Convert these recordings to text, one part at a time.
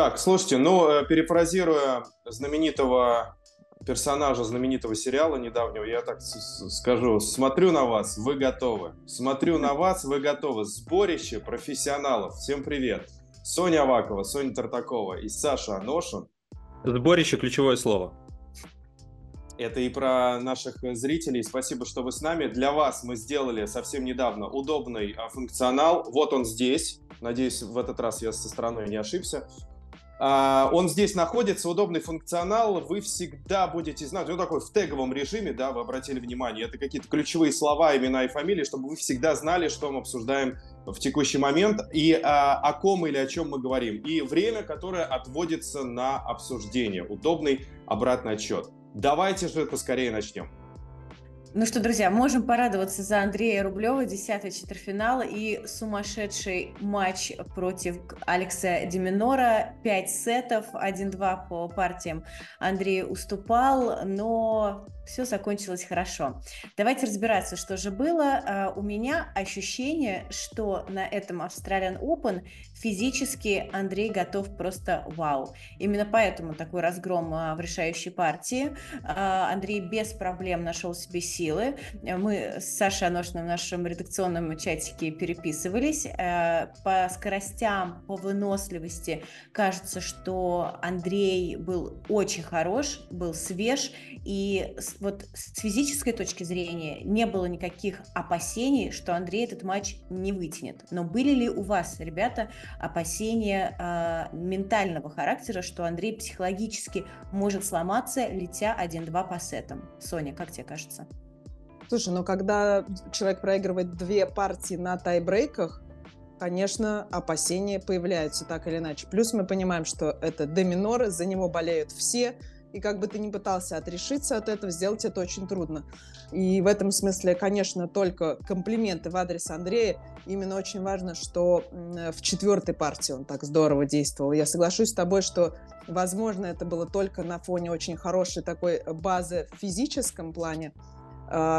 Так, слушайте, ну, э, перефразируя знаменитого персонажа знаменитого сериала недавнего, я так скажу, смотрю на вас, вы готовы. Смотрю на вас, вы готовы. Сборище профессионалов. Всем привет. Соня Авакова, Соня Тартакова и Саша Аношин. Сборище – ключевое слово. Это и про наших зрителей. Спасибо, что вы с нами. Для вас мы сделали совсем недавно удобный а, функционал. Вот он здесь. Надеюсь, в этот раз я со стороны не ошибся. А, он здесь находится, удобный функционал, вы всегда будете знать, ну такой в теговом режиме, да, вы обратили внимание, это какие-то ключевые слова, имена и фамилии, чтобы вы всегда знали, что мы обсуждаем в текущий момент и а, о ком или о чем мы говорим, и время, которое отводится на обсуждение, удобный обратный отчет. Давайте же поскорее начнем. Ну что, друзья, можем порадоваться за Андрея Рублева, 10 четвертьфинал и сумасшедший матч против Алекса Деминора. 5 сетов, 1-2 по партиям Андрей уступал, но все закончилось хорошо. Давайте разбираться, что же было. А, у меня ощущение, что на этом Australian Open физически Андрей готов просто вау. Именно поэтому такой разгром а, в решающей партии. А, Андрей без проблем нашел себе силы. Мы с Сашей Аношиным в нашем редакционном чатике переписывались. По скоростям, по выносливости кажется, что Андрей был очень хорош, был свеж и вот с физической точки зрения не было никаких опасений, что Андрей этот матч не вытянет. Но были ли у вас, ребята, опасения э, ментального характера, что Андрей психологически может сломаться, летя 1-2 по сетам? Соня, как тебе кажется? Слушай, ну когда человек проигрывает две партии на тайбрейках, конечно, опасения появляются так или иначе. Плюс мы понимаем, что это доминоры, за него болеют все, и как бы ты ни пытался отрешиться от этого, сделать это очень трудно. И в этом смысле, конечно, только комплименты в адрес Андрея. Именно очень важно, что в четвертой партии он так здорово действовал. Я соглашусь с тобой, что, возможно, это было только на фоне очень хорошей такой базы в физическом плане,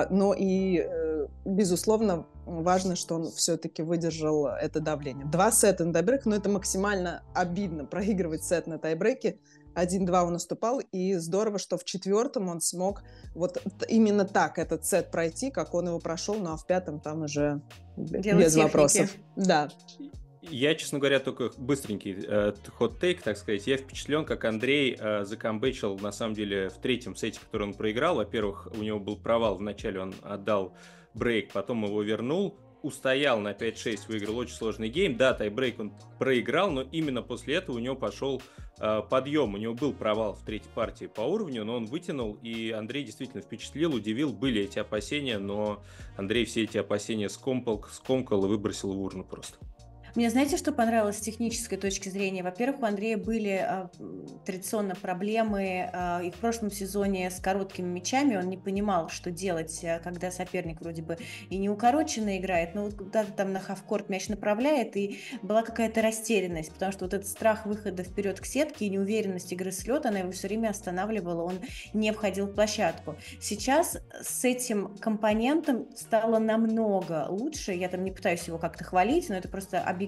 но и, э, безусловно, важно, что он все-таки выдержал это давление. Два сета на тайбрейк, но это максимально обидно проигрывать сет на тайбрейке, 1-2 он уступал, и здорово, что в четвертом он смог вот именно так этот сет пройти, как он его прошел, ну а в пятом там уже Дело без техники. вопросов. Да. Я, честно говоря, только быстренький э, хот-тейк, так сказать. Я впечатлен, как Андрей э, закамбэчил, на самом деле, в третьем сете, который он проиграл. Во-первых, у него был провал. Вначале он отдал брейк, потом его вернул устоял на 5-6, выиграл очень сложный гейм. Да, тайбрейк он проиграл, но именно после этого у него пошел э, подъем. У него был провал в третьей партии по уровню, но он вытянул, и Андрей действительно впечатлил, удивил. Были эти опасения, но Андрей все эти опасения скомкал, скомкал и выбросил в урну просто. Мне знаете, что понравилось с технической точки зрения? Во-первых, у Андрея были э, традиционно проблемы э, и в прошлом сезоне с короткими мячами. Он не понимал, что делать, э, когда соперник вроде бы и не укороченно играет, но вот куда-то там на хавкорт мяч направляет, и была какая-то растерянность, потому что вот этот страх выхода вперед к сетке и неуверенность игры с лета, она его все время останавливала, он не входил в площадку. Сейчас с этим компонентом стало намного лучше. Я там не пытаюсь его как-то хвалить, но это просто объективно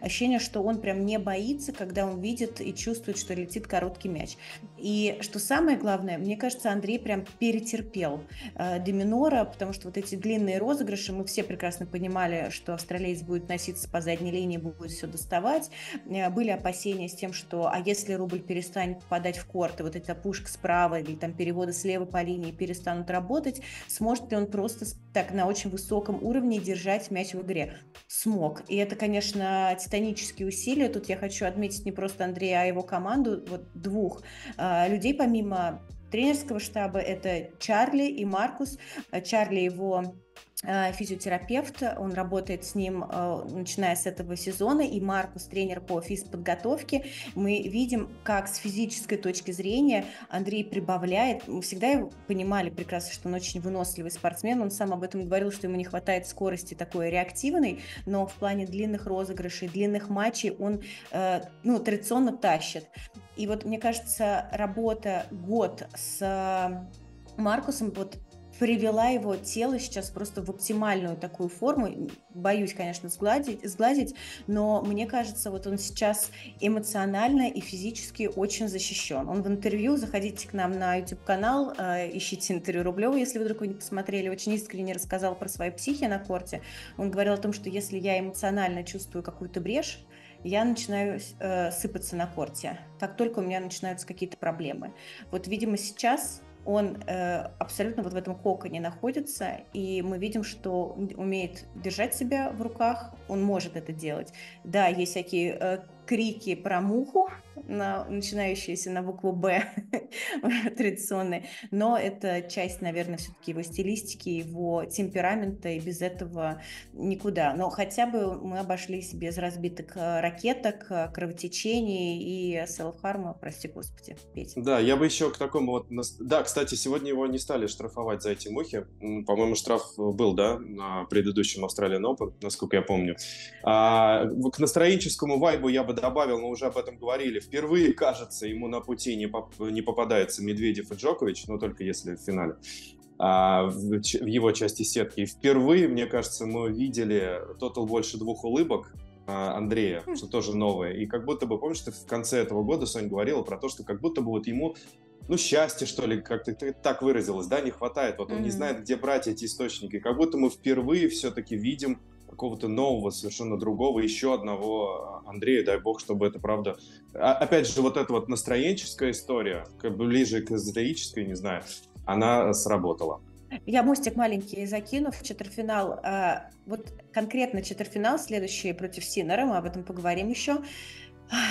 ощущение, что он прям не боится, когда он видит и чувствует, что летит короткий мяч. И что самое главное, мне кажется, Андрей прям перетерпел э, Деминора, потому что вот эти длинные розыгрыши, мы все прекрасно понимали, что австралиец будет носиться по задней линии, будет все доставать. Э, были опасения с тем, что а если рубль перестанет попадать в корт, и вот эта пушка справа или там переводы слева по линии перестанут работать, сможет ли он просто так на очень высоком уровне держать мяч в игре? Смог. И это, конечно, конечно, титанические усилия. Тут я хочу отметить не просто Андрея, а его команду, вот двух э, людей, помимо тренерского штаба, это Чарли и Маркус. Чарли его Э, физиотерапевт, он работает с ним, э, начиная с этого сезона, и Маркус, тренер по физподготовке. Мы видим, как с физической точки зрения Андрей прибавляет. Мы всегда понимали прекрасно, что он очень выносливый спортсмен, он сам об этом говорил, что ему не хватает скорости такой реактивной, но в плане длинных розыгрышей, длинных матчей он э, ну, традиционно тащит. И вот, мне кажется, работа год с Маркусом, вот привела его тело сейчас просто в оптимальную такую форму. Боюсь, конечно, сгладить, сглазить, но мне кажется, вот он сейчас эмоционально и физически очень защищен. Он в интервью, заходите к нам на YouTube-канал, э, ищите интервью Рублева, если вы вдруг не посмотрели, очень искренне рассказал про свои психи на корте. Он говорил о том, что если я эмоционально чувствую какую-то брешь, я начинаю э, сыпаться на корте, как только у меня начинаются какие-то проблемы. Вот, видимо, сейчас он э, абсолютно вот в этом коконе находится, и мы видим, что умеет держать себя в руках, он может это делать. Да, есть всякие э, крики про муху, на, начинающиеся на букву «Б», традиционные, но это часть, наверное, все-таки его стилистики, его темперамента, и без этого никуда. Но хотя бы мы обошлись без разбитых э, ракеток, э, кровотечений и селф-харма, прости господи, Петь. Да, я бы еще к такому вот... Да, кстати, сегодня его не стали штрафовать за эти мухи. По-моему, штраф был, да, на предыдущем Australian Open, насколько я помню. А, к настроенческому вайбу я бы добавил, мы уже об этом говорили, впервые, кажется, ему на пути не, поп не попадается Медведев и Джокович, но только если в финале а, в, в его части сетки. Впервые, мне кажется, мы видели тотал больше двух улыбок а, Андрея, хм. что тоже новое. И как будто бы, помнишь, ты в конце этого года, Соня, говорила про то, что как будто бы вот ему ну, счастье, что ли, как ты, ты так выразилась, да, не хватает. Вот он mm-hmm. не знает, где брать эти источники. Как будто мы впервые все-таки видим какого-то нового, совершенно другого, еще одного Андрея, дай бог, чтобы это правда... А, опять же, вот эта вот настроенческая история, как бы ближе к эзотерической, не знаю, она сработала. Я мостик маленький закину в четвертьфинал. А, вот конкретно четвертьфинал следующий против Синера, мы об этом поговорим еще.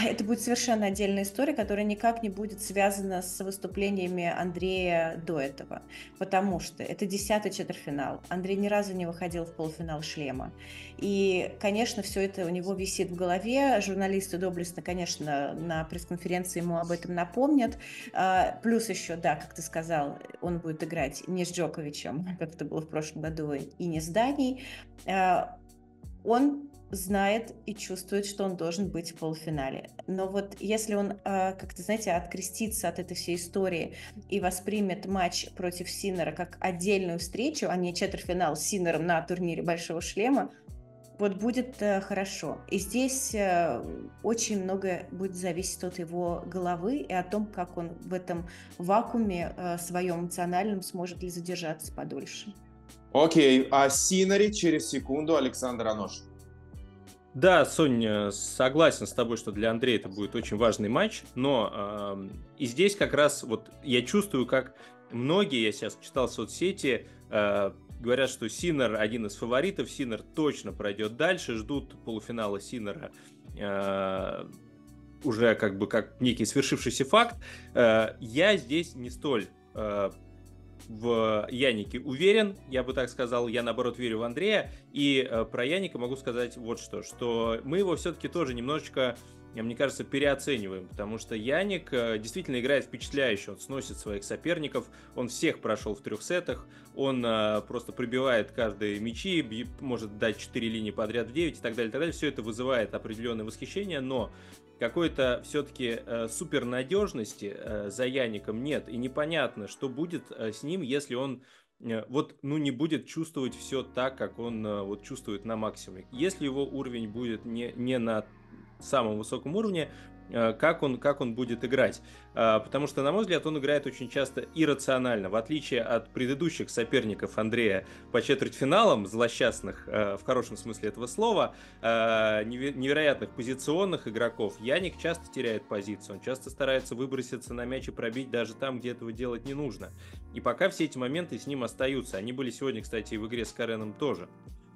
Это будет совершенно отдельная история, которая никак не будет связана с выступлениями Андрея до этого, потому что это десятый четвертьфинал. Андрей ни разу не выходил в полуфинал шлема. И, конечно, все это у него висит в голове. Журналисты доблестно, конечно, на пресс-конференции ему об этом напомнят. А, плюс еще, да, как ты сказал, он будет играть не с Джоковичем, как это было в прошлом году, и не с Данией. А, он знает и чувствует, что он должен быть в полуфинале. Но вот если он, а, как-то, знаете, открестится от этой всей истории и воспримет матч против Синера как отдельную встречу, а не четвертьфинал с Синером на турнире Большого Шлема, вот будет э, хорошо. И здесь э, очень много будет зависеть от его головы и о том, как он в этом вакууме э, своем эмоциональном сможет ли задержаться подольше. Окей, а Синери через секунду Александр Анош. Да, Соня, согласен с тобой, что для Андрея это будет очень важный матч, но э, и здесь как раз вот я чувствую, как многие, я сейчас читал в соцсети, э, говорят, что Синер один из фаворитов, Синер точно пройдет дальше, ждут полуфинала Синера э, уже как бы как некий свершившийся факт. Э, я здесь не столь э, в Янике уверен, я бы так сказал, я наоборот верю в Андрея, и э, про Яника могу сказать вот что, что мы его все-таки тоже немножечко мне кажется, переоцениваем, потому что Яник э, действительно играет впечатляюще, он сносит своих соперников, он всех прошел в трех сетах, он э, просто прибивает каждые мячи, может дать 4 линии подряд в 9 и так далее, и так далее. Все это вызывает определенное восхищение, но какой-то все-таки э, супернадежности э, за Яником нет, и непонятно, что будет э, с ним, если он э, вот, ну, не будет чувствовать все так, как он вот чувствует на максимуме. Если его уровень будет не, не на самом высоком уровне, Э, как он, как он будет играть. Э, потому что, на мой взгляд, он играет очень часто иррационально, в отличие от предыдущих соперников Андрея по четвертьфиналам, злосчастных э, в хорошем смысле этого слова, невероятных позиционных игроков. Яник часто теряет позицию, он часто старается выброситься на мяч и пробить даже там, где этого делать не нужно. И пока все эти моменты с ним остаются. Они были сегодня, кстати, и в игре с Кареном тоже.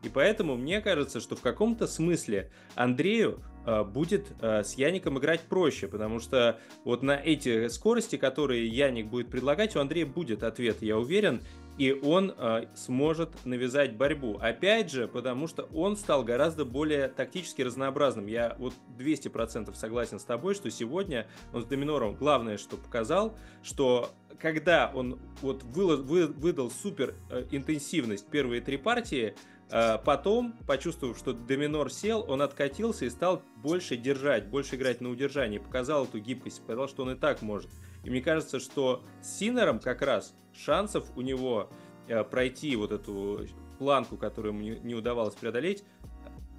И поэтому мне кажется, что в каком-то смысле Андрею э, будет э, с Яником играть проще, потому что вот на эти скорости, которые Яник будет предлагать, у Андрея будет ответ, я уверен, и он э, сможет навязать борьбу. Опять же, потому что он стал гораздо более тактически разнообразным. Я вот 200% согласен с тобой, что сегодня он с Доминором главное, что показал, что когда он вот вы, вы, выдал супер интенсивность первые три партии, потом, почувствовав, что доминор сел, он откатился и стал больше держать, больше играть на удержании, показал эту гибкость, показал, что он и так может. И мне кажется, что с Синером как раз шансов у него э, пройти вот эту планку, которую ему не, удавалось преодолеть,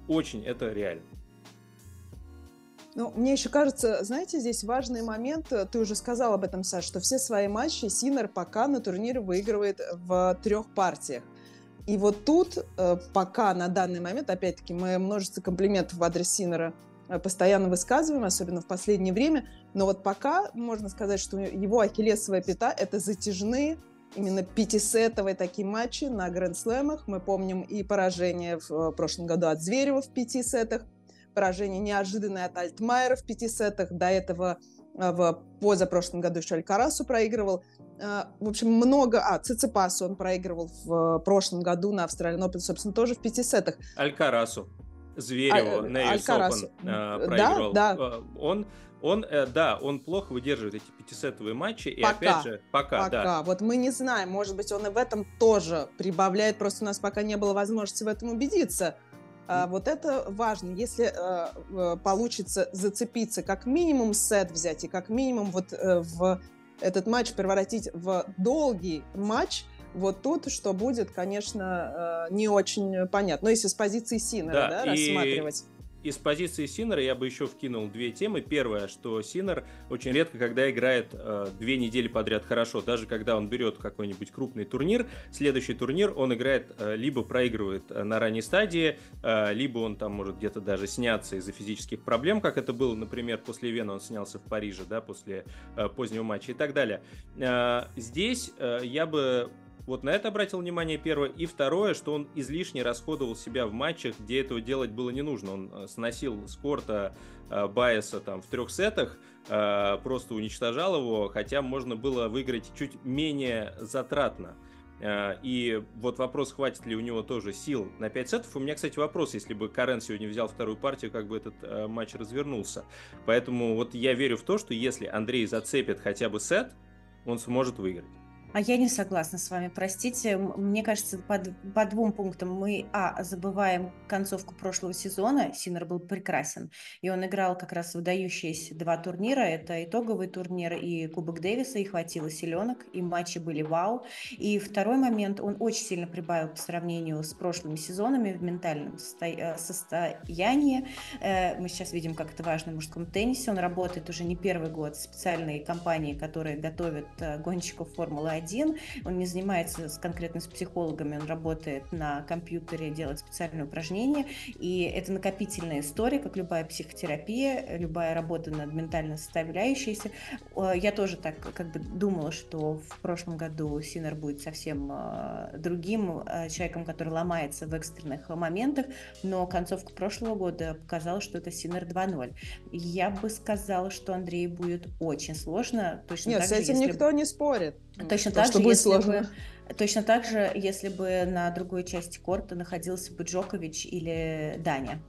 очень это реально. Ну, мне еще кажется, знаете, здесь важный момент, ты уже сказал об этом, Саш, что все свои матчи Синер пока на турнире выигрывает в трех партиях. И вот тут э, пока на данный момент, опять-таки, мы множество комплиментов в адрес Синера э, постоянно высказываем, особенно в последнее время, но вот пока можно сказать, что его ахиллесовая пята – это затяжные именно пятисетовые такие матчи на гранд-слэмах. Мы помним и поражение в прошлом году от Зверева в пяти сетах, поражение неожиданное от Альтмайера в пяти сетах, до этого в позапрошлом году еще Алькарасу проигрывал. А, в общем, много... А, Циципасу он проигрывал в прошлом году на Австралии Open, собственно, тоже в пяти сетах. Алькарасу. Звереву а, на Алькарасу. Open проигрывал. Да, да. Он, он, э, да, он плохо выдерживает эти пятисетовые матчи. И пока, опять же, пока, пока. да. Вот мы не знаем, может быть, он и в этом тоже прибавляет, просто у нас пока не было возможности в этом убедиться. А, вот это важно. Если а, получится зацепиться, как минимум сет взять и как минимум вот э, в этот матч превратить в долгий матч, вот тут что будет, конечно, э, не очень понятно. Но если с позиции Синера да, да, рассматривать из позиции Синера я бы еще вкинул две темы. Первое, что Синер очень редко, когда играет э, две недели подряд хорошо, даже когда он берет какой-нибудь крупный турнир, следующий турнир он играет э, либо проигрывает э, на ранней стадии, э, либо он там может где-то даже сняться из-за физических проблем, как это было, например, после Вены он снялся в Париже, да, после э, позднего матча и так далее. Э, здесь э, я бы вот на это обратил внимание первое. И второе, что он излишне расходовал себя в матчах, где этого делать было не нужно. Он э, сносил с корта э, Байеса там в трех сетах, э, просто уничтожал его, хотя можно было выиграть чуть менее затратно. Э, и вот вопрос, хватит ли у него тоже сил на 5 сетов. У меня, кстати, вопрос, если бы Карен сегодня взял вторую партию, как бы этот э, матч развернулся. Поэтому вот я верю в то, что если Андрей зацепит хотя бы сет, он сможет выиграть. А я не согласна с вами, простите. Мне кажется, по, по двум пунктам мы, а, забываем концовку прошлого сезона. Синер был прекрасен. И он играл как раз выдающиеся два турнира. Это итоговый турнир и Кубок Дэвиса. И хватило селенок, и матчи были вау. И второй момент, он очень сильно прибавил по сравнению с прошлыми сезонами в ментальном э, состоянии. Э, мы сейчас видим, как это важно в мужском теннисе. Он работает уже не первый год в специальной компании, которые готовят э, гонщиков Формулы один, он не занимается с, конкретно с психологами, он работает на компьютере, делает специальные упражнения, и это накопительная история, как любая психотерапия, любая работа над ментально составляющейся. Я тоже так как бы думала, что в прошлом году Синер будет совсем э, другим э, человеком, который ломается в экстренных моментах, но концовка прошлого года показала, что это Синер 2.0. Я бы сказала, что Андрею будет очень сложно. Точно Нет, с этим же, никто не спорит. Точно так же, если сложно. бы, точно так же, если бы на другой части корта находился бы Джокович или Даня.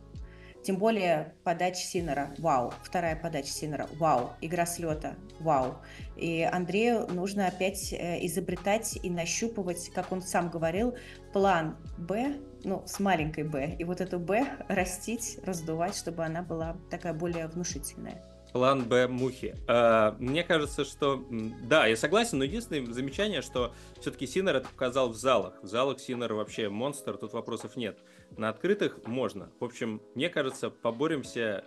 Тем более подача Синера, вау. Вторая подача Синера, вау. Игра с лета, вау. И Андрею нужно опять э, изобретать и нащупывать, как он сам говорил, план Б, ну, с маленькой Б. И вот эту Б растить, раздувать, чтобы она была такая более внушительная. План Б мухи. А, мне кажется, что да, я согласен, но единственное замечание, что все-таки Синер это показал в залах. В залах Синер вообще монстр, тут вопросов нет. На открытых можно. В общем, мне кажется, поборемся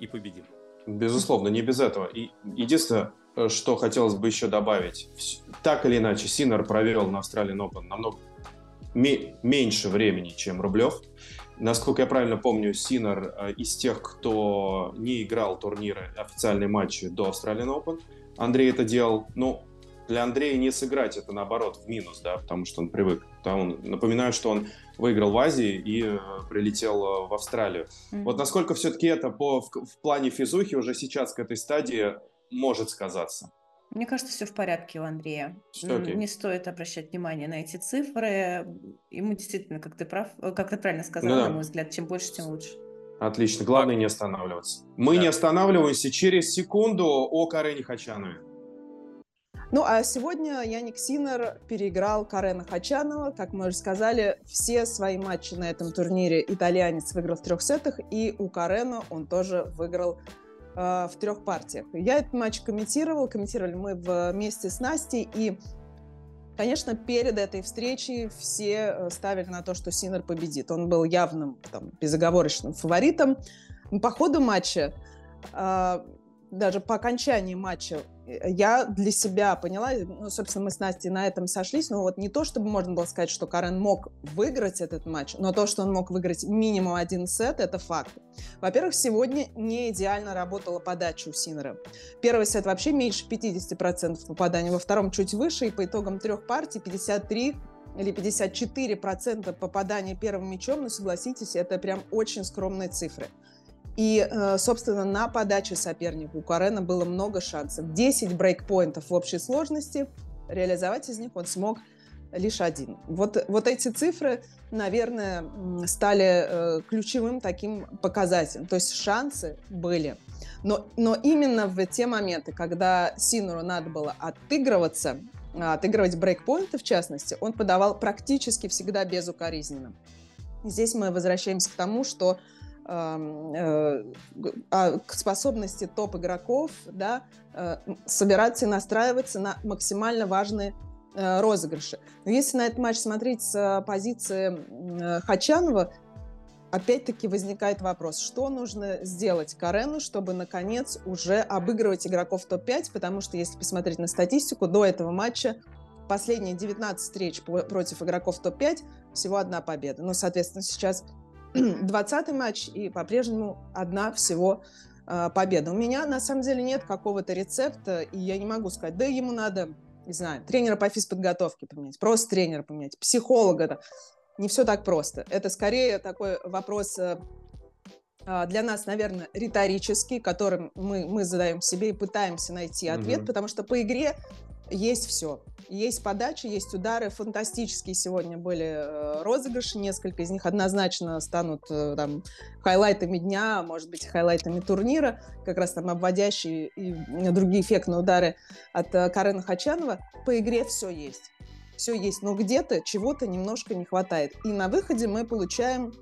и победим. Безусловно, не без этого. И единственное, э, что хотелось бы еще добавить. Так или иначе, Синер провел на Австралиан Open намного меньше времени, чем Рублев. Насколько я правильно помню, Синер э, из тех, кто не играл турниры, официальные матчи до Australian Open. Андрей это делал, ну, для Андрея не сыграть это наоборот в минус, да, потому что он привык. Да, он, напоминаю, что он выиграл в Азии и э, прилетел э, в Австралию. Mm-hmm. Вот насколько все-таки это по, в, в плане физухи уже сейчас к этой стадии может сказаться? Мне кажется, все в порядке у Андрея. Что, Не стоит обращать внимание на эти цифры. Ему действительно, как ты прав, э, как ты правильно сказал, ну, да. на мой взгляд, чем больше, тем лучше. Отлично. Главное не останавливаться. Мы да. не останавливаемся через секунду о Карене Хачанове. Ну, а сегодня Яник Синер переиграл Карена Хачанова. Как мы уже сказали, все свои матчи на этом турнире итальянец выиграл в трех сетах, и у Карена он тоже выиграл в трех партиях. Я этот матч комментировал, комментировали мы вместе с Настей, и Конечно, перед этой встречей все э, ставили на то, что Синер победит. Он был явным, там, безоговорочным фаворитом. По ходу матча даже по окончании матча э, я для себя поняла, ну, собственно, мы с Настей на этом сошлись, но вот не то, чтобы можно было сказать, что Карен мог выиграть этот матч, но то, что он мог выиграть минимум один сет, это факт. Во-первых, сегодня не идеально работала подача у Синера. Первый сет вообще меньше 50% попадания, во втором чуть выше, и по итогам трех партий 53 или 54% попадания первым мячом, ну, согласитесь, это прям очень скромные цифры. И, э, собственно, на подаче соперника у Карена было много шансов. 10 брейкпоинтов в общей сложности. Реализовать из них он смог лишь один. Вот, вот эти цифры, наверное, стали э, ключевым таким показателем. То есть шансы были. Но, но именно в те моменты, когда Синуру надо было отыгрываться, отыгрывать брейкпоинты в частности, он подавал практически всегда безукоризненно. Здесь мы возвращаемся к тому, что а, к способности топ-игроков да, э, собираться и настраиваться на максимально важные э, розыгрыши. Но если на этот матч смотреть с позиции Хачанова, опять-таки возникает вопрос, что нужно сделать Карену, чтобы, наконец, уже обыгрывать игроков топ-5, потому что, если посмотреть на статистику, до этого матча последние 19 встреч против игроков топ-5 всего одна победа. Ну, соответственно, сейчас 20 матч и по-прежнему одна всего э, победа. У меня на самом деле нет какого-то рецепта, и я не могу сказать, да ему надо, не знаю, тренера по физподготовке поменять, просто тренера поменять, психолога. Не все так просто. Это скорее такой вопрос э, для нас, наверное, риторический, которым мы, мы задаем себе и пытаемся найти ответ, mm-hmm. потому что по игре есть все. Есть подачи, есть удары. Фантастические сегодня были э, розыгрыши. Несколько из них однозначно станут э, там, хайлайтами дня, может быть, хайлайтами турнира. Как раз там обводящие и другие эффектные удары от э, Карена Хачанова. По игре все есть. Все есть, но где-то чего-то немножко не хватает. И на выходе мы получаем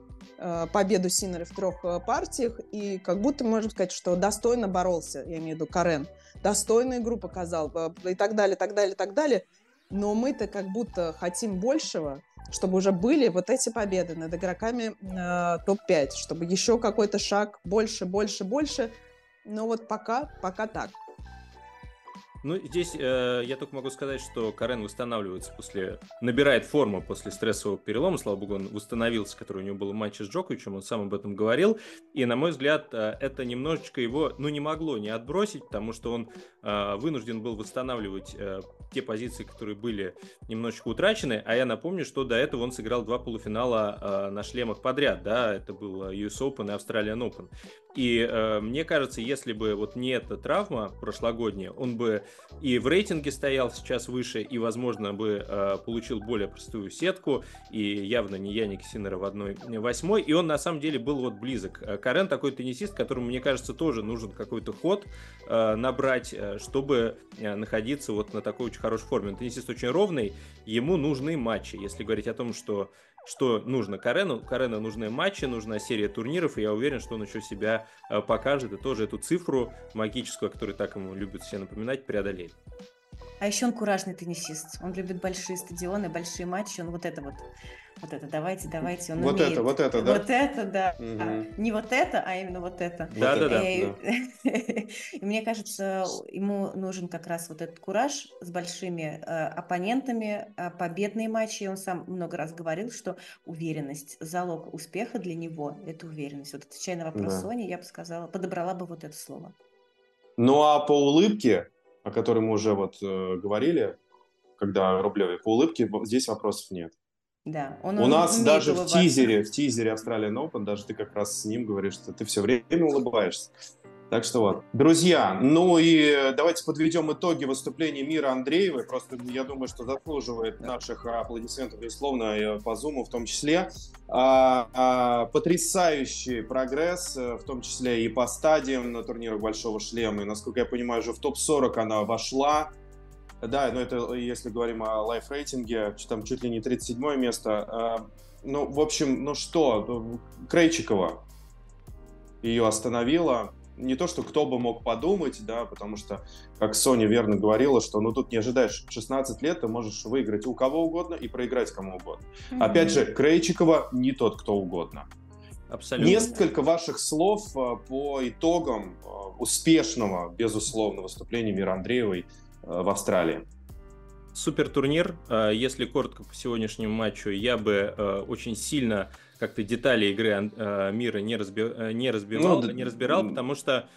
победу Синера в трех партиях, и как будто можно сказать, что достойно боролся, я имею в виду Карен достойную игру показал и так далее, так далее, так далее. Но мы-то как будто хотим большего, чтобы уже были вот эти победы над игроками э, топ-5, чтобы еще какой-то шаг больше, больше, больше. Но вот пока, пока так. Ну, здесь э, я только могу сказать, что Карен восстанавливается после... Набирает форму после стрессового перелома. Слава богу, он восстановился, который у него был в матче с Джоковичем. Он сам об этом говорил. И, на мой взгляд, э, это немножечко его, ну, не могло не отбросить, потому что он э, вынужден был восстанавливать э, те позиции, которые были немножечко утрачены. А я напомню, что до этого он сыграл два полуфинала э, на шлемах подряд. Да, это был US Open и Australian Open. И э, мне кажется, если бы вот не эта травма прошлогодняя, он бы и в рейтинге стоял сейчас выше, и, возможно, бы э, получил более простую сетку, и явно не Яник Синера в одной восьмой, и он на самом деле был вот близок. Э, Карен такой теннисист, которому, мне кажется, тоже нужен какой-то ход э, набрать, э, чтобы э, находиться вот на такой очень хорошей форме. Он теннисист очень ровный, ему нужны матчи. Если говорить о том, что что нужно Карену. Карену нужны матчи, нужна серия турниров, и я уверен, что он еще себя э, покажет и тоже эту цифру магическую, которую так ему любят все напоминать, преодолеет. А еще он куражный теннисист. Он любит большие стадионы, большие матчи. Он вот это вот вот это, давайте, давайте, он вот умеет. это, вот это, да? Вот это, да. Угу. Не вот это, а именно вот это. Да, да, да. И мне кажется, ему нужен как раз вот этот кураж с большими э, оппонентами, э, победные матчи. Он сам много раз говорил, что уверенность, залог успеха для него – это уверенность. Вот отвечая на вопрос да. Сони, я бы сказала, подобрала бы вот это слово. Ну а по улыбке, о которой мы уже вот э, говорили, когда Рублеве, по улыбке здесь вопросов нет. Да, он, У нас даже в тизере, в тизере Australian Open, даже ты как раз с ним говоришь, что ты все время улыбаешься. Так что вот. Друзья, ну и давайте подведем итоги выступления Мира Андреевой. Просто я думаю, что заслуживает наших аплодисментов, безусловно, по Зуму в том числе. А, а, потрясающий прогресс, в том числе и по стадиям на турнирах Большого Шлема. И, насколько я понимаю, уже в топ-40 она вошла. Да, но это если говорим о лайф-рейтинге, там чуть ли не 37 место. А, ну, в общем, ну что, ну, Крейчикова ее остановила. не то, что кто бы мог подумать, да, потому что, как Соня верно говорила, что ну тут не ожидаешь 16 лет, ты можешь выиграть у кого угодно и проиграть кому угодно. Mm-hmm. Опять же, Крейчикова не тот, кто угодно. Абсолютно. Несколько ваших слов э, по итогам э, успешного, безусловно, выступления Мира Андреевой э, в Австралии. Супер турнир. Если коротко по сегодняшнему матчу, я бы очень сильно как-то детали игры Мира не, разби... не разбивал, ну, не разбирал, потому что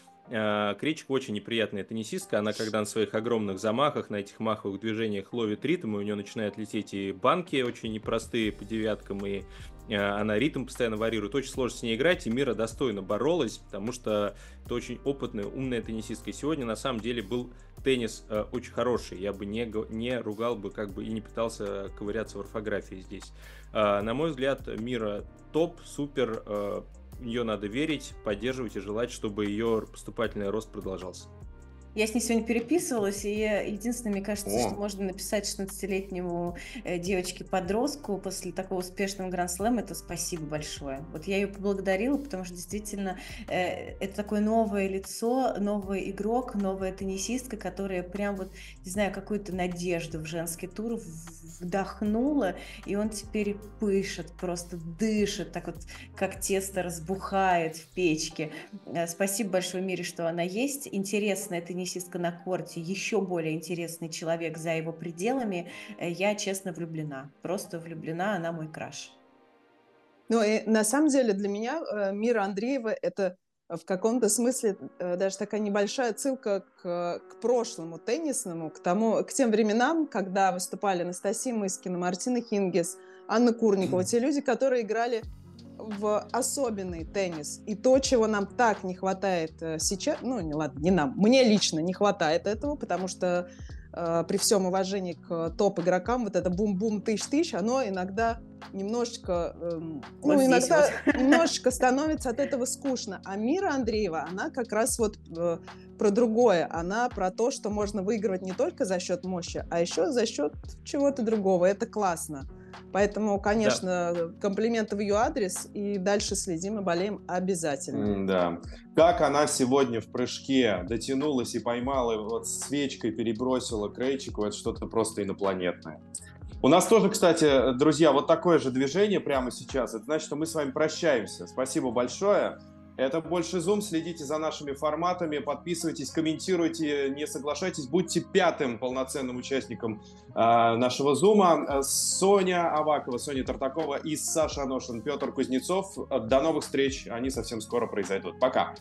Кричик очень неприятная теннисистка. Она, когда на своих огромных замахах, на этих маховых движениях ловит ритм, и у нее начинают лететь и банки очень непростые по девяткам, и Э, она ритм постоянно варьирует, очень сложно с ней играть, и Мира достойно боролась, потому что это очень опытная, умная теннисистка. И сегодня на самом деле был теннис э, очень хороший, я бы не, не ругал бы как бы и не пытался ковыряться в орфографии здесь. Э, на мой взгляд, Мира топ, супер, э, ее надо верить, поддерживать и желать, чтобы ее поступательный рост продолжался. Я с ней сегодня переписывалась, и единственное, мне кажется, О. что можно написать 16-летнему э, девочке-подростку после такого успешного гранд-слэма, это спасибо большое. Вот я ее поблагодарила, потому что действительно э, это такое новое лицо, новый игрок, новая теннисистка, которая прям вот, не знаю, какую-то надежду в женский тур вдохнула, и он теперь пышет, просто дышит, так вот, как тесто разбухает в печке. Э, спасибо большое Мире, что она есть. Интересная теннисистка на корте, еще более интересный человек за его пределами. Э, я, честно, влюблена. Просто влюблена, она мой краш. Ну и на самом деле для меня э, Мира Андреева – это в каком-то смысле э, даже такая небольшая ссылка к, к прошлому теннисному, к, тому, к тем временам, когда выступали Анастасия Мыскина, Мартина Хингес, Анна Курникова, те люди, которые играли в особенный теннис. И то, чего нам так не хватает э, сейчас, ну, не ладно, не нам, мне лично не хватает этого, потому что при всем уважении к топ-игрокам, вот это бум-бум тысяч-тысяч, оно иногда немножечко, э, вот ну, иногда вот. немножечко становится от этого скучно. А Мира Андреева, она как раз вот э, про другое. Она про то, что можно выигрывать не только за счет мощи, а еще за счет чего-то другого. Это классно. Поэтому, конечно, да. комплименты в ее адрес, и дальше следим и болеем обязательно. Да. Как она сегодня в прыжке дотянулась и поймала, вот свечкой перебросила Крейчику, это что-то просто инопланетное. У нас тоже, кстати, друзья, вот такое же движение прямо сейчас. Это значит, что мы с вами прощаемся. Спасибо большое. Это больше Zoom. Следите за нашими форматами, подписывайтесь, комментируйте, не соглашайтесь. Будьте пятым полноценным участником э, нашего Zoom. Соня Авакова, Соня Тартакова и Саша Аношин, Петр Кузнецов. До новых встреч. Они совсем скоро произойдут. Пока.